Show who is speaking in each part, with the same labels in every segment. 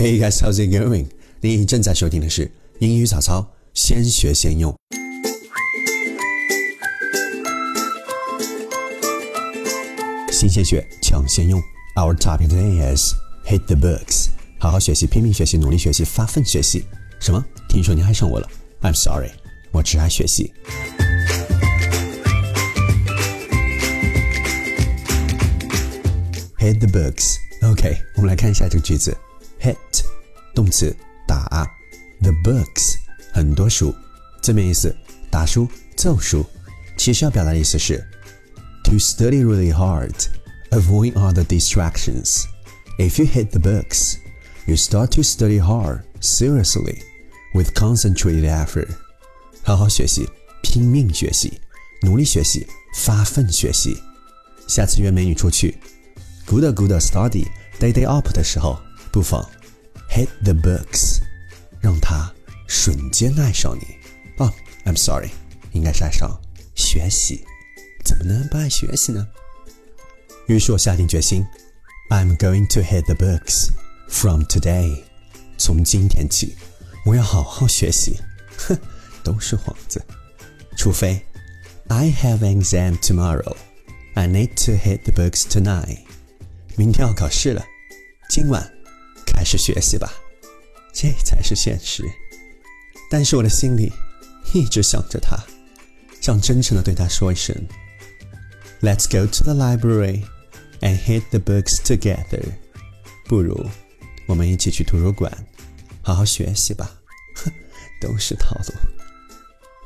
Speaker 1: Hey guys, how's it going? 你正在收听的是英语早操，先学先用。新鲜血，抢先用。Our topic today is hit the books。好好学习，拼命学习，努力学习，发奋学习。什么？听说你爱上我了？I'm sorry，我只爱学习。Hit the books。OK，我们来看一下这个句子。Hit，动词，打。The books，很多书。字面意思，打书、揍书。其实要表达的意思是，to study really hard, avoid other distractions. If you hit the books, you start to study hard, seriously, with concentrated effort. 好好学习，拼命学习，努力学习，发奋学习。下次约美女出去，good good study day day up 的时候，不妨 hit the books，让他瞬间爱上你。哦，I'm sorry，应该是爱上学习。怎么能不爱学习呢？于是我下定决心，I'm going to hit the books from today。从今天起，我要好好学习。哼，都是幌子。除非 I have an exam tomorrow。I need to hit the books tonight。明天要考试了，今晚还是学习吧，这才是现实。但是我的心里一直想着他，想真诚的对他说一声：“Let's go to the library and hit the books together。”不如我们一起去图书馆，好好学习吧。哼，都是套路。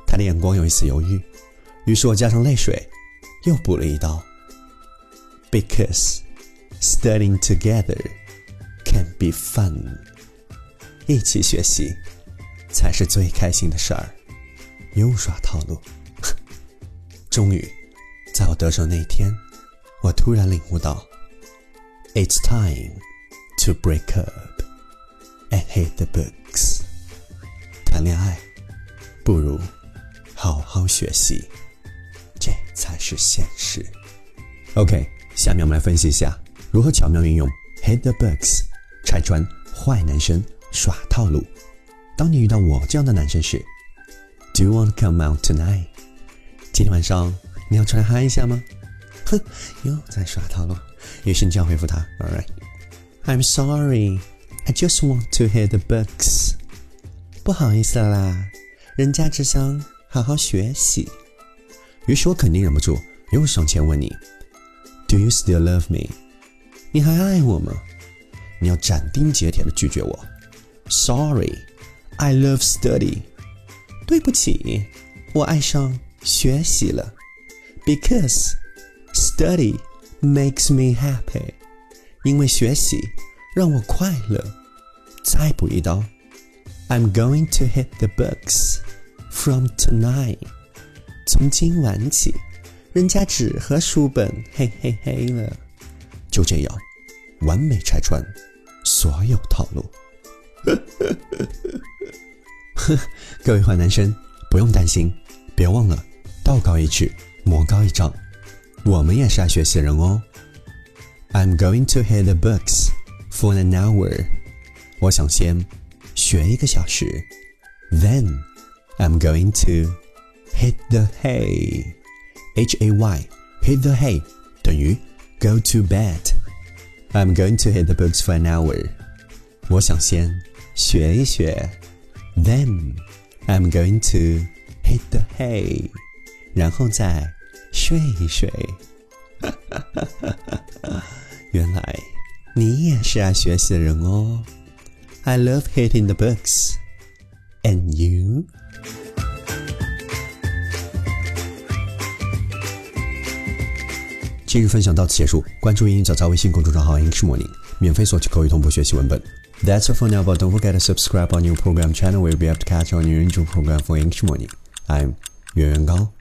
Speaker 1: 他的眼光有一丝犹豫，于是我加上泪水。又补了一刀。Because studying together can be fun，一起学习才是最开心的事儿。又耍套路。终于，在我得手那天，我突然领悟到，It's time to break up and hit the books。谈恋爱不如好好学习。这才是现实。OK，下面我们来分析一下如何巧妙运用 hit the books 拆穿坏男生耍套路。当你遇到我这样的男生时，Do you want to come out tonight？今天晚上你要出来嗨一下吗？哼，又在耍套路。于是你这样回复他：All right，I'm sorry，I just want to hear the books。不好意思啦，人家只想好好学习。于是我肯定忍不住又上前问你：“Do you still love me？你还爱我吗？”你要斩钉截铁的拒绝我：“Sorry，I love study。”对不起，我爱上学习了，because study makes me happy。因为学习让我快乐。再补一刀：“I'm going to hit the books from tonight。”从今晚起，人家纸和书本嘿嘿嘿了。就这样，完美拆穿所有套路。各位坏男生，不用担心，别忘了道高一尺，魔高一丈。我们也是爱学习的人哦。I'm going to hit the books for an hour。我想先学一个小时。Then I'm going to。hit the hay, H A Y, hit the hay 等于 go to bed. I'm going to hit the books for an hour. 我想先学一学。Then I'm going to hit the hay. 然后再睡一睡。原来你也是爱学习的人哦。I love hitting the books. 今日分享到此结束，关注英语早早微信公众账号 English Morning，免费索取口语同步学习文本。That's all for now, but don't forget to subscribe our new program channel where we'll be able to catch our new intro program for English Morning. I'm 袁元高。